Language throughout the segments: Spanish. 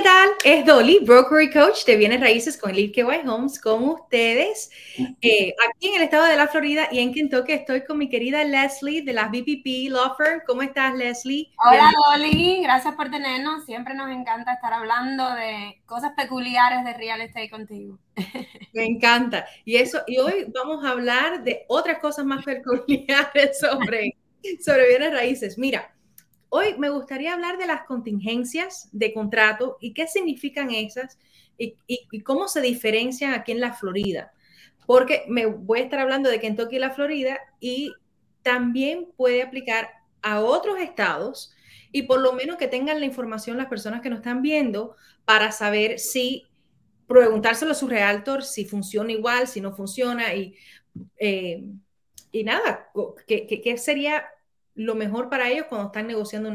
¿qué tal? Es Dolly, broker y coach de bienes raíces con Live White Homes con ustedes. Eh, aquí en el estado de la Florida y en Kentucky estoy con mi querida Leslie de las BPP Law Firm. ¿Cómo estás, Leslie? Hola, Dolly. Gracias por tenernos. Siempre nos encanta estar hablando de cosas peculiares de real estate contigo. Me encanta. Y eso, y hoy vamos a hablar de otras cosas más peculiares sobre, sobre bienes raíces. Mira, Hoy me gustaría hablar de las contingencias de contrato y qué significan esas y, cómo se diferencian aquí en la Florida. Porque me voy a estar hablando de Kentucky y la Florida y también puede aplicar a otros estados y por lo menos que tengan la información las personas que nos están viendo para saber si preguntárselo a su realtor si funciona igual, si no funciona y, eh, y nada, ¿qué, sería lo mejor para ellos cuando están negociando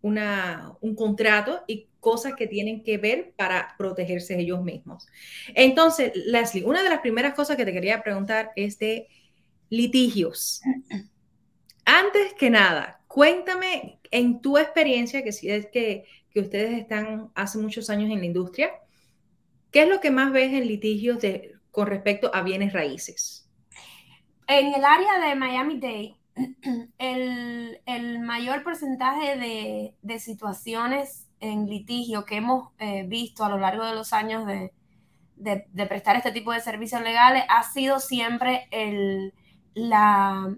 un contrato y cosas que tienen que ver para protegerse ellos mismos. Entonces, Leslie, una de las primeras cosas que te quería preguntar es de litigios. Antes que nada, cuéntame en tu experiencia, que si es que, que ustedes están hace muchos años en la industria, ¿qué es lo que más ves en litigios con respecto a bienes raíces? En el área de Miami-Dade, el, mayor porcentaje de, situaciones en litigio que hemos eh, visto a lo largo de los años de, prestar este tipo de servicios legales ha sido siempre el, la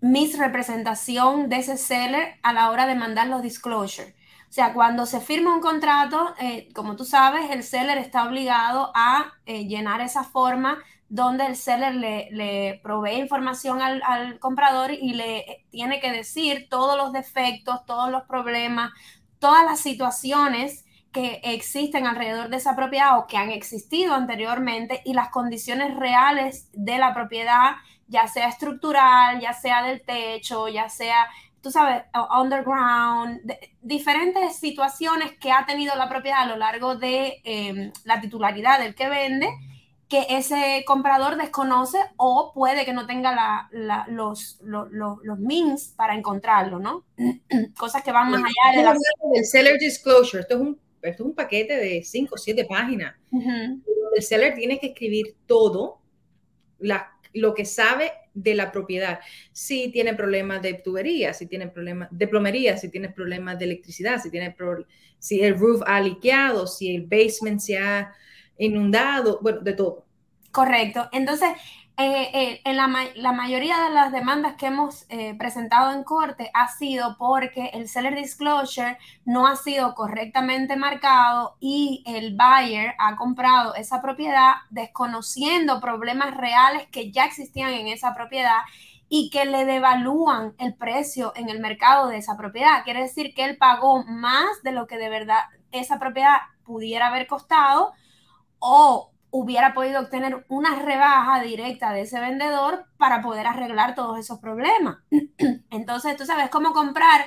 misrepresentación de ese seller a la hora de mandar los disclosures. O sea, cuando se firma un contrato, eh, como tú sabes, el seller está obligado a eh, llenar esa forma donde el seller le, provee información al, comprador y le tiene que decir todos los defectos, todos los problemas, todas las situaciones que existen alrededor de esa propiedad o que han existido anteriormente y las condiciones reales de la propiedad, ya sea estructural, ya sea del techo, ya sea, tú sabes, underground, diferentes situaciones que ha tenido la propiedad a lo largo de em, la titularidad del que vende que ese comprador desconoce o puede que no tenga los, los, los, means para encontrarlo, ¿no? Cosas que van más allá de la... El seller disclosure, esto es un, esto es un paquete de 5 o 7 páginas. El seller tiene que escribir todo la, lo que sabe de la propiedad. Si tiene problemas de tubería, si tiene problemas de plomería, si tiene problemas de electricidad, si, tiene si el roof ha liqueado, si el basement se ha inundado, bueno, de todo. Correcto. Entonces, eh, eh, en la, mayoría de las demandas que hemos eh, presentado en corte ha sido porque el seller disclosure no ha sido correctamente marcado y el buyer ha comprado esa propiedad desconociendo problemas reales que ya existían en esa propiedad y que le devalúan el precio en el mercado de esa propiedad. Quiere decir que él pagó más de lo que de verdad esa propiedad pudiera haber costado o hubiera podido obtener una rebaja directa de ese vendedor para poder arreglar todos esos problemas. Entonces, tú sabes cómo comprar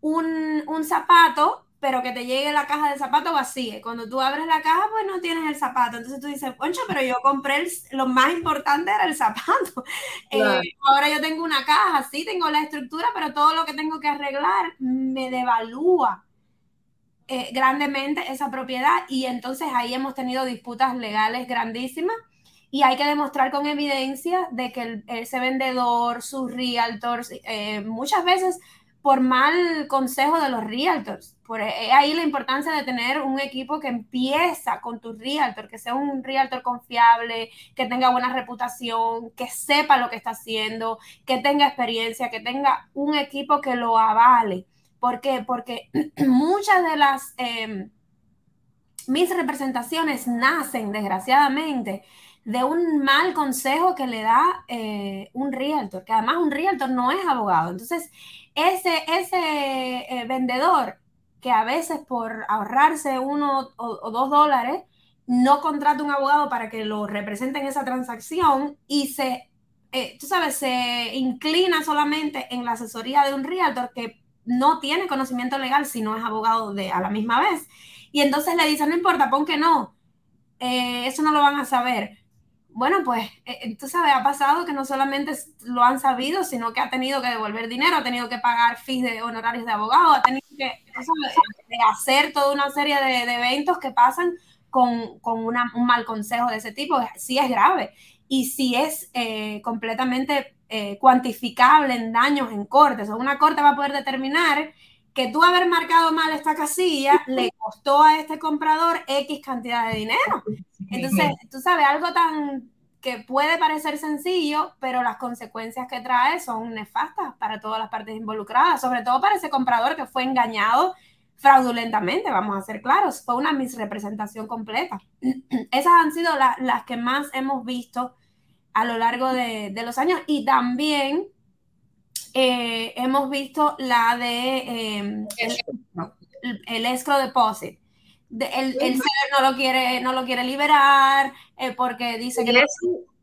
un, zapato, pero que te llegue la caja de zapato vacía. Cuando tú abres la caja, pues no tienes el zapato. Entonces tú dices, poncho, pero yo compré lo más importante era el zapato. Eh, ahora yo tengo una caja, sí, tengo la estructura, pero todo lo que tengo que arreglar me devalúa eh, grandemente esa propiedad y entonces ahí hemos tenido disputas legales grandísimas y hay que demostrar con evidencia de que ese vendedor, sus realtors, eh, muchas veces por mal consejo de los realtors. Por eh, ahí la importancia de tener un equipo que empieza con tu realtor, que sea un realtor confiable, que tenga buena reputación, que sepa lo que está haciendo, que tenga experiencia, que tenga un equipo que lo avale. ¿Por qué? Porque muchas de las eh, mis representaciones nacen, desgraciadamente, de un mal consejo que le da eh, un realtor, que además un realtor no es abogado. Entonces, ese, ese eh, vendedor que a veces por ahorrarse uno o, dos dólares, no contrata un abogado para que lo represente en esa transacción y se, tú sabes, se inclina solamente en la asesoría de un realtor que no tiene conocimiento legal si no es abogado de a la misma vez. Y entonces le dicen, no importa, pon que no, eh, eso no lo van a saber. Bueno, pues eh, tú ha pasado que no solamente lo han sabido, sino que ha tenido que devolver dinero, ha tenido que pagar fees de honorarios de abogado, ha tenido de hacer toda una serie de, eventos que pasan con, un mal consejo de ese tipo, sí es grave y si es eh, completamente eh, cuantificable en daños en cortes. O una corte va a poder determinar que tú haber marcado mal esta casilla le costó a este comprador X cantidad de dinero. Entonces, tú sabes, algo tan que puede parecer sencillo, pero las consecuencias que trae son nefastas para todas las partes involucradas, sobre todo para ese comprador que fue engañado fraudulentamente, vamos a ser claros, fue una misrepresentación completa. Esas han sido las que más hemos visto a lo largo de, los años y también eh, hemos visto la de em, el, escrow deposit. el, seller no lo quiere, no lo quiere liberar eh, porque dice que...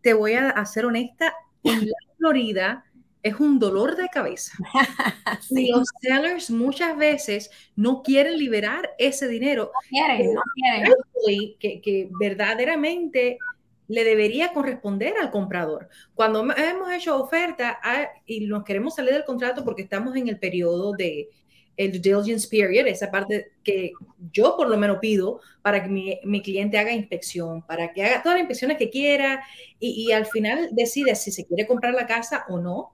Te voy a ser honesta, en la Florida es un dolor de cabeza. Y los sellers muchas veces no quieren liberar ese dinero. No quieren, no quieren. Que, que verdaderamente le debería corresponder al comprador. Cuando hemos hecho oferta ah, y nos queremos salir del contrato porque estamos en el periodo de el due diligence period, esa parte que yo por lo menos pido para que mi, cliente haga inspección, para que haga todas las inspecciones que quiera y, al final decide si se quiere comprar la casa o no.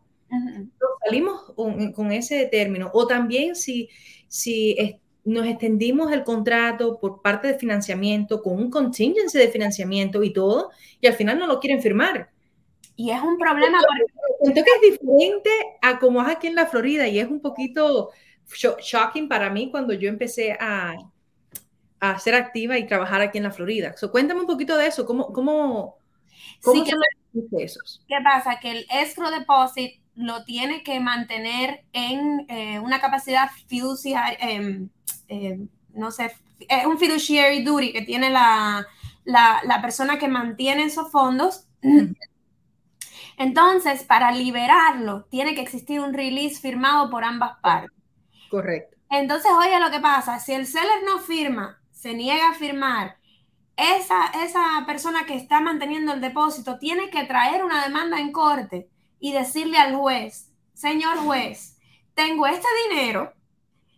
Salimos con, ese término. O también si, si nos extendimos el contrato por parte de financiamiento con un contingency de financiamiento y todo, y al final no lo quieren firmar. Y es un problema. Siento que es diferente a como es aquí en la Florida y es un poquito shocking para mí cuando yo empecé a, a ser activa y trabajar aquí en la Florida. cuéntame un poquito de eso, ¿cómo, cómo, cómo sí, ¿Qué pasa? Que el escrow deposit lo tiene que mantener en eh, una capacidad fiduciaria, em, eh, no sé, es un fiduciary duty que tiene la, persona que mantiene esos fondos. Entonces, para liberarlo, tiene que existir un release firmado por ambas partes. Correcto. Entonces, oye, lo que pasa, si el seller no firma, se niega a firmar, esa, esa persona que está manteniendo el depósito tiene que traer una demanda en corte y decirle al juez, señor juez, tengo este dinero,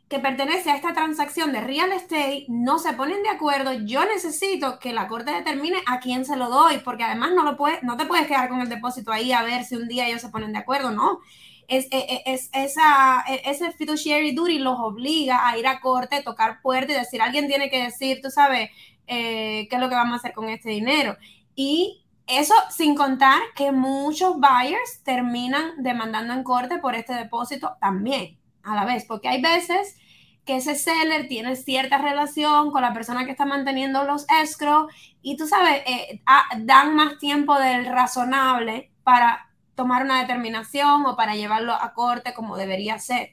que pertenece a esta transacción de real estate no se ponen de acuerdo, yo necesito que la corte determine a quién se lo doy, porque además no, lo puede, no te puedes quedar con el depósito ahí a ver si un día ellos se ponen de acuerdo, no. Es, e, e, es, esa, e, ese fiduciary duty los obliga a ir a corte, tocar puerta y decir, alguien tiene que decir, tú sabes, eh, qué es lo que vamos a hacer con este dinero. Y eso sin contar que muchos buyers terminan demandando en corte por este depósito también a la vez, porque hay veces que ese seller tiene cierta relación con la persona que está manteniendo los escrow y tú sabes, eh, dan más tiempo del razonable para tomar una determinación o para llevarlo a corte como debería ser.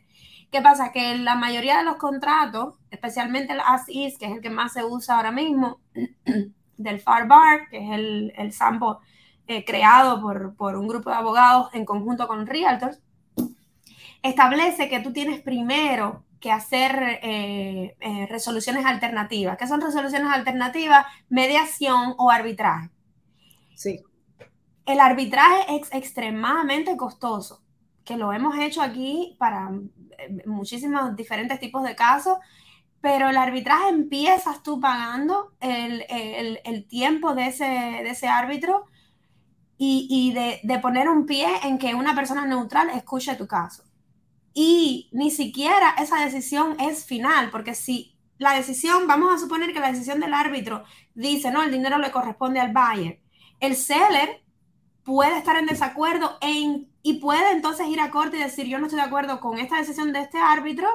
¿Qué pasa? Que la mayoría de los contratos, especialmente el as-is, que es el que más se usa ahora mismo, del FAR Bar, que es el, el sample eh, creado por, por un grupo de abogados en conjunto con realtors, establece que tú tienes primero que hacer eh, eh, resoluciones alternativas. ¿Qué son resoluciones alternativas? Mediación o arbitraje. Sí. El arbitraje es extremadamente costoso, que lo hemos hecho aquí para eh, muchísimos diferentes tipos de casos, pero el arbitraje empiezas tú pagando el, tiempo de ese, de ese árbitro y, de, de poner un pie en que una persona neutral escuche tu caso y ni siquiera esa decisión es final, porque si la decisión, vamos a suponer que la decisión del árbitro dice, no, el dinero le corresponde al buyer, el seller puede estar en desacuerdo e y puede entonces ir a corte y decir, yo no estoy de acuerdo con esta decisión de este árbitro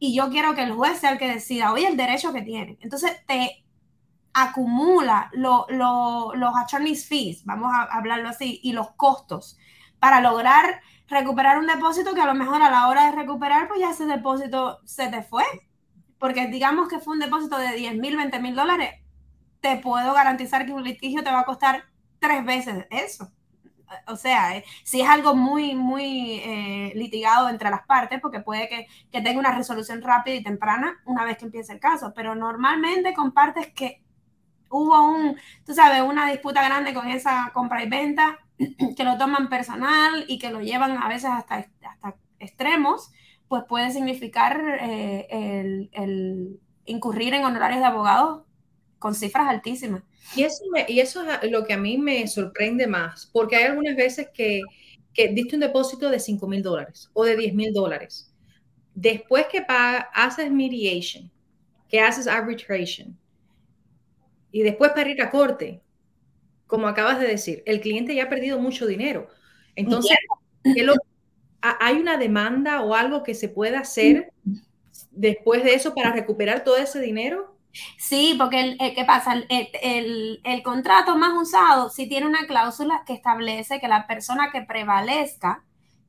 y yo quiero que el juez sea el que decida, oye, el derecho que tiene. Entonces te acumula los attorney's fees, vamos a hablarlo así, y los costos para lograr recuperar un depósito que a lo mejor a la hora de recuperar, pues ya ese depósito se te fue. Porque digamos que fue un depósito de 10 mil, 20 mil dólares, te puedo garantizar que un litigio te va a costar tres veces eso. O sea, eh, si es algo muy, muy eh, litigado entre las partes, porque puede que, que tenga una resolución rápida y temprana una vez que empiece el caso, pero normalmente con partes que hubo un, tú sabes, una disputa grande con esa compra y venta, que lo toman personal y que lo llevan a veces hasta, hasta extremos, pues puede significar eh, el, incurrir en honorarios de abogados con cifras altísimas. Y eso, y eso es lo que a mí me sorprende más, porque hay algunas veces que, que diste un depósito de 5 mil dólares o de 10 mil dólares. Después que paga, haces mediation, que haces arbitration, y después para ir a corte, como acabas de decir, el cliente ya ha perdido mucho dinero. Entonces, ¿hay una demanda o algo que se pueda hacer después de eso para recuperar todo ese dinero? Sí, porque el, ¿qué pasa? El, el, contrato más usado sí tiene una cláusula que establece que la persona que prevalezca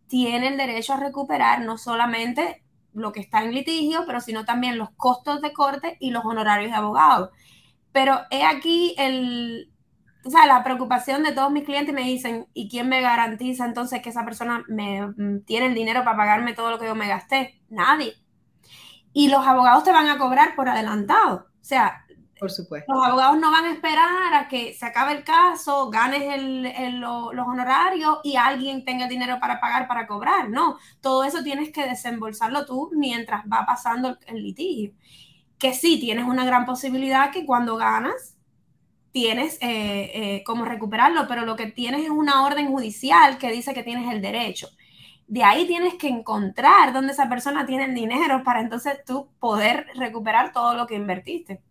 tiene el derecho a recuperar no solamente lo que está en litigio, pero sino también los costos de corte y los honorarios de abogado. Pero he aquí el, o sea, la preocupación de todos mis clientes me dicen, ¿y quién me garantiza entonces que esa persona me mm, tiene el dinero para pagarme todo lo que yo me gasté? Nadie. Y los abogados te van a cobrar por adelantado. O sea, por supuesto. Los abogados no van a esperar a que se acabe el caso, ganes los honorarios y alguien tenga dinero para pagar, para cobrar. No, todo eso tienes que desembolsarlo tú mientras va pasando el litigio. Que sí, tienes una gran posibilidad que cuando ganas tienes eh, eh, cómo recuperarlo, pero lo que tienes es una orden judicial que dice que tienes el derecho. De ahí tienes que encontrar dónde esa persona tiene el dinero para entonces tú poder recuperar todo lo que invertiste.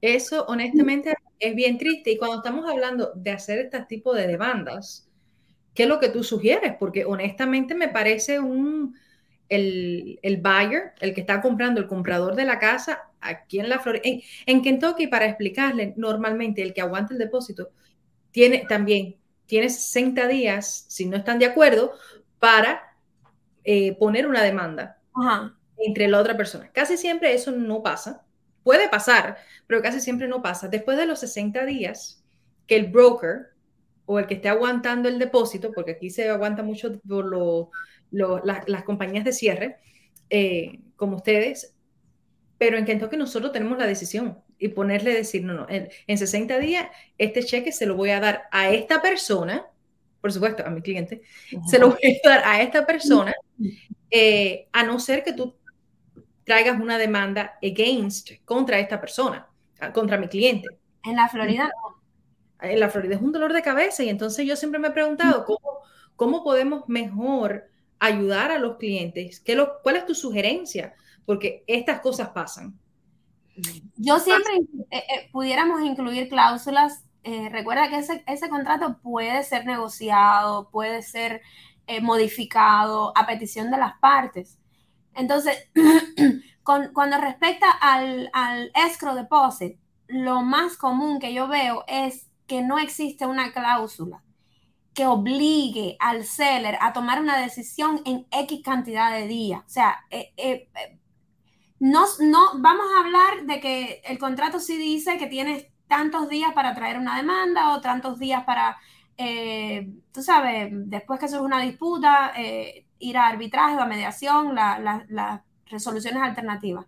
Eso honestamente es bien triste y cuando estamos hablando de hacer este tipo de demandas, ¿qué es lo que tú sugieres? Porque honestamente me parece un, el, el buyer, el que está comprando, el comprador de la casa, aquí en la Florida, en, Kentucky, para explicarle, normalmente el que aguanta el depósito tiene también, tiene 60 días, si no están de acuerdo, para eh, poner una demanda entre la otra persona. Casi siempre eso no pasa. Puede pasar, pero casi siempre no pasa. Después de los 60 días, que el broker o el que esté aguantando el depósito, porque aquí se aguanta mucho por las compañías de cierre, eh, como ustedes, pero en Kentucky nosotros tenemos la decisión y ponerle decir, no, no, en, 60 días este cheque se lo voy a dar a esta persona, por supuesto, a mi cliente, se lo voy a dar a esta persona, eh, a no ser que tú traigas una demanda against contra esta persona, contra mi cliente. En la Florida En la Florida es un dolor de cabeza y entonces yo siempre me he preguntado cómo, cómo podemos mejor ayudar a los clientes. ¿Qué lo, ¿Cuál es tu sugerencia? Porque estas cosas pasan. Yo siempre eh, eh, pudiéramos incluir cláusulas. Eh, recuerda que ese, ese, contrato puede ser negociado, puede ser modificado a petición de las partes. Entonces, con, cuando respecta al, al escrow deposit, lo más común que yo veo es que no existe una cláusula que obligue al seller a tomar una decisión en X cantidad de días. O sea, no, no, vamos a hablar de que el contrato sí dice que tienes tantos días para traer una demanda o tantos días para, eh, tú sabes, después que surge una disputa, eh, ir a arbitraje o a mediación, las resoluciones alternativas.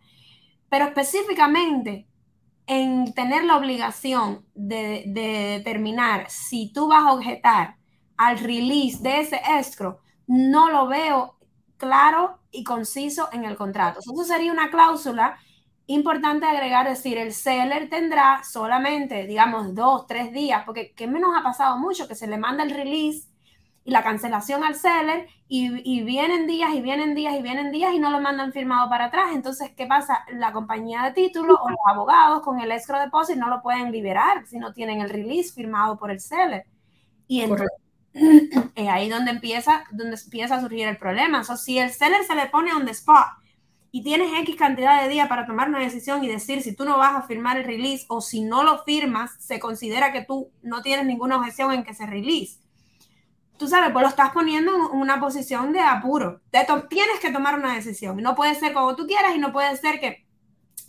Pero específicamente en tener la obligación de, de, determinar si tú vas a objetar al release de ese escro, no lo veo claro y conciso en el contrato. Eso sería una cláusula importante agregar, decir, el seller tendrá solamente, digamos, dos, tres días, porque ¿qué menos ha pasado mucho? Que se le manda el release y la cancelación al seller y, vienen días y vienen días y vienen días y no lo mandan firmado para atrás. Entonces, ¿qué pasa? La compañía de título o los abogados con el escrow deposit no lo pueden liberar si no tienen el release firmado por el seller. Y es ahí donde empieza, donde empieza a surgir el problema. O si el seller se le pone on the spot y tienes X cantidad de días para tomar una decisión y decir si tú no vas a firmar el release o si no lo firmas, se considera que tú no tienes ninguna objeción en que se release. Tú sabes, pues lo estás poniendo en una posición de apuro. tienes que tomar una decisión. No puede ser como tú quieras y no puede ser que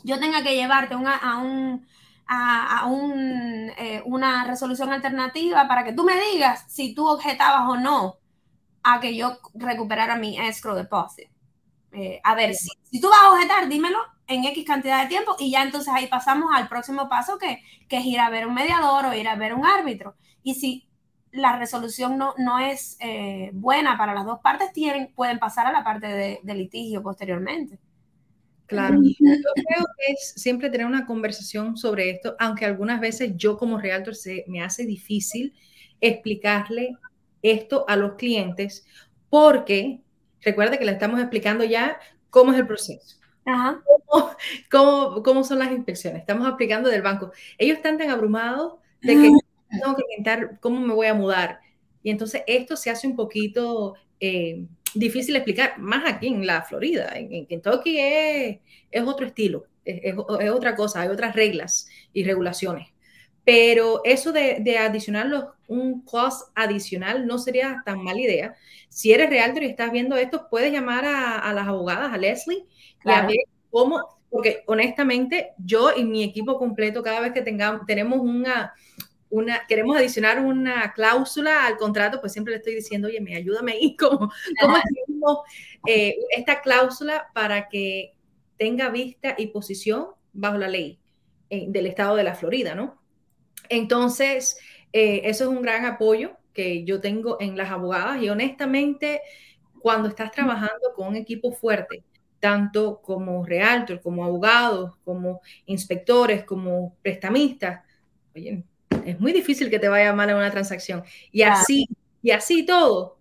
yo tenga que llevarte a un a, un, eh, una resolución alternativa para que tú me digas si tú objetabas o no a que yo recuperara mi escrow deposit. Eh, a ver, si, si, tú vas a objetar, dímelo en X cantidad de tiempo y ya entonces ahí pasamos al próximo paso que, que es ir a ver un mediador o ir a ver un árbitro. Y si la resolución no, no es eh, buena para las dos partes, tienen, pueden pasar a la parte de, de litigio posteriormente. Claro, yo creo que es siempre tener una conversación sobre esto, aunque algunas veces yo como realtor se me hace difícil explicarle esto a los clientes, porque recuerda que le estamos explicando ya cómo es el proceso. Cómo, cómo, son las inspecciones. Estamos explicando del banco. Ellos están tan abrumados de que tengo que inventar cómo me voy a mudar. Y entonces esto se hace un poquito eh, difícil explicar, más aquí en la Florida. En, Kentucky es, es, otro estilo, es, es, otra cosa, hay otras reglas y regulaciones. Pero eso de, de adicionar un cost adicional no sería tan mala idea. Si eres realtor y estás viendo esto, puedes llamar a, a las abogadas, a Leslie, y a ver cómo, porque honestamente yo y mi equipo completo, cada vez que tengamos, tenemos una, una, queremos adicionar una cláusula al contrato, pues siempre le estoy diciendo, oye, me ayúdame ahí, ¿cómo, cómo escribimos eh, esta cláusula para que tenga vista y posición bajo la ley eh, del estado de la Florida, ¿no? Entonces, eh, eso es un gran apoyo que yo tengo en las abogadas y honestamente, cuando estás trabajando con un equipo fuerte, tanto como realtor, como abogados, como inspectores, como prestamistas, oye, es muy difícil que te vaya mal en una transacción. Y así, y así todo,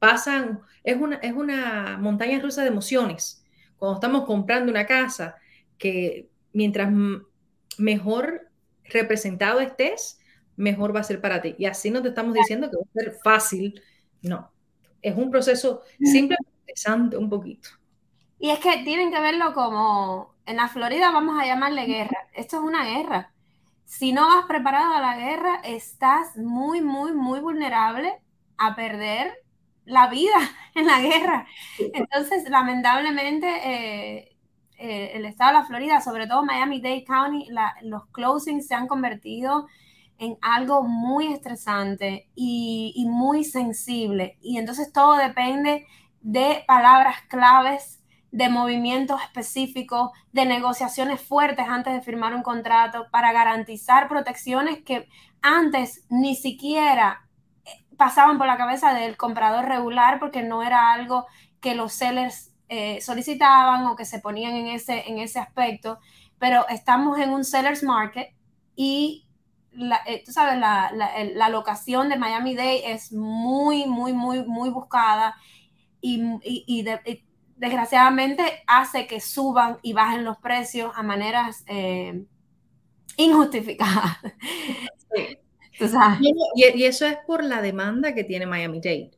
pasan, es una, es una montaña rusa de emociones. Cuando estamos comprando una casa, que mientras mejor representado estés, mejor va a ser para ti. Y así no te estamos diciendo que va a ser fácil, no. Es un proceso simplemente interesante un poquito. Y es que tienen que verlo como, en la Florida vamos a llamarle guerra. Esto es una guerra. Si no vas preparado a la guerra, estás muy, muy, muy vulnerable a perder la vida en la guerra. Entonces, lamentablemente, eh, eh, el estado de la Florida, sobre todo Miami-Dade County, los closings se han convertido en algo muy estresante y, muy sensible. Y entonces todo depende de palabras claves, de movimientos específicos, de negociaciones fuertes antes de firmar un contrato para garantizar protecciones que antes ni siquiera eh, pasaban por la cabeza del comprador regular porque no era algo que los sellers eh, solicitaban o que se ponían en ese, en ese aspecto, pero estamos en un seller's market y la, eh, tú sabes, la, la, locación de Miami Day es muy, muy, muy, muy buscada y, y, desgraciadamente hace que suban y bajen los precios a maneras eh, injustificadas. Y, eso es por la demanda que tiene Miami-Dade.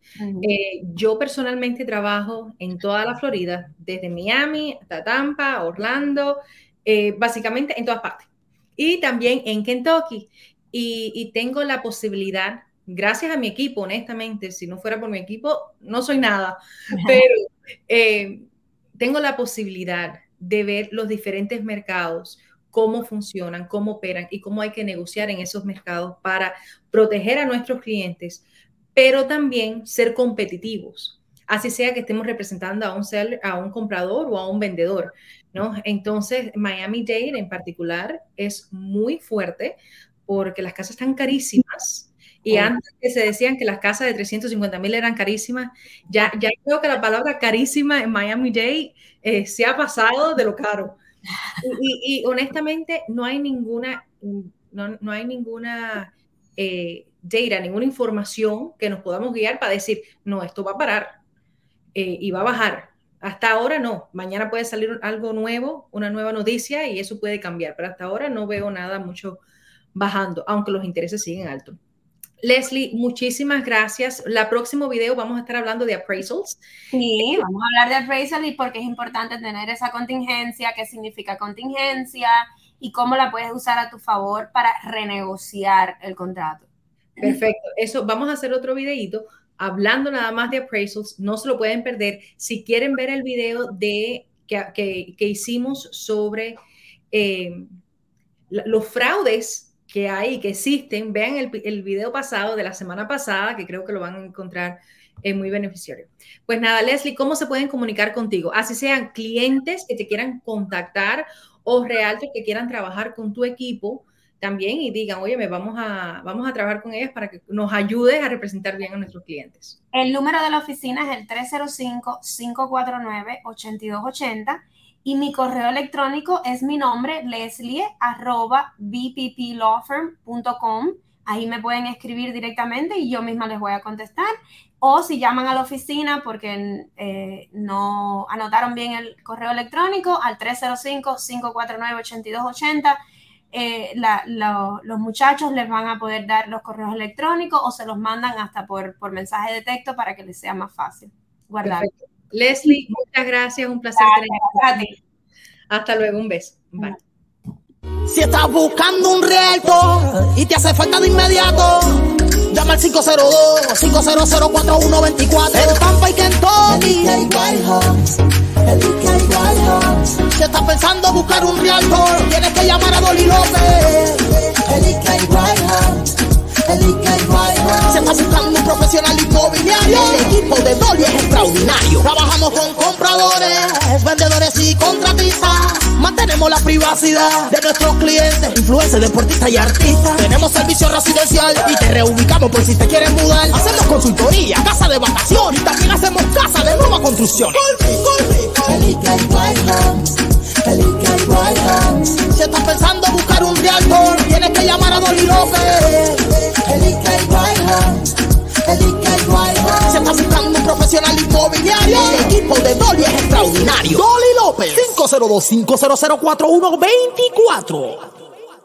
Eh, yo personalmente trabajo en toda la Florida, desde Miami hasta Tampa, Orlando, eh, básicamente en todas partes. Y también en Kentucky. Y, tengo la posibilidad, gracias a mi equipo, honestamente, si no fuera por mi equipo, no soy nada, pero eh, tengo la posibilidad de ver los diferentes mercados, cómo funcionan, cómo operan y cómo hay que negociar en esos mercados para proteger a nuestros clientes, pero también ser competitivos, así sea que estemos representando a un, seller, a un comprador o a un vendedor. ¿no? Entonces, Miami-Dade en particular es muy fuerte porque las casas están carísimas. Y antes que se decían que las casas de 350 mil eran carísimas, ya, ya creo que la palabra carísima en Miami-Dade eh, se ha pasado de lo caro. Y, honestamente no hay ninguna, no, hay ninguna eh, data, ninguna información que nos podamos guiar para decir, no, esto va a parar eh, y va a bajar. Hasta ahora no, mañana puede salir algo nuevo, una nueva noticia y eso puede cambiar, pero hasta ahora no veo nada mucho bajando, aunque los intereses siguen altos. Leslie, muchísimas gracias. La próximo video vamos a estar hablando de appraisals. Sí, vamos a hablar de appraisals y por qué es importante tener esa contingencia, qué significa contingencia y cómo la puedes usar a tu favor para renegociar el contrato. Perfecto. Eso, vamos a hacer otro videito hablando nada más de appraisals. No se lo pueden perder. Si quieren ver el video de que, que, hicimos sobre eh, los fraudes que hay, que existen, vean el, el, video pasado de la semana pasada, que creo que lo van a encontrar eh, muy beneficiario. Pues nada, Leslie, ¿cómo se pueden comunicar contigo? Así sean clientes que te quieran contactar o realtos que quieran trabajar con tu equipo, también y digan, oye, vamos a, vamos a trabajar con ellas para que nos ayudes a representar bien a nuestros clientes. El número de la oficina es el 305-549-8280 y mi correo electrónico es mi nombre, leslie, arroba bpplawfirm.com. Ahí me pueden escribir directamente y yo misma les voy a contestar. O si llaman a la oficina porque eh, no anotaron bien el correo electrónico, al 305-549-8280 eh, los muchachos les van a poder dar los correos electrónicos o se los mandan hasta por, por mensaje de texto para que les sea más fácil guardar. Leslie, muchas gracias, un placer tenerte. Hasta luego, un beso. Si estás buscando un realtor y te hace falta de inmediato, llama al 502-500-4124. El Pampa y Kentucky. El Si estás pensando buscar un realtor, tienes que llamar a Dolly López. El Si estás buscando un profesional inmobiliario, el equipo de Dolly es extraordinario. Trabajamos con compradores, vendedores y contratistas. Mantenemos la privacidad de nuestros clientes, influencers, deportistas y artistas. Tenemos servicio residencial y te reubicamos por si te quieres mudar. Hacemos consultoría, casa de vacaciones y también hacemos casa de nueva construcción. Si estás pensando buscar un realtor, tienes que llamar a Dolly López. Si buscando un profesional inmobiliario, el equipo de Dolly es extraordinario. Dolly López, 502-500-4124.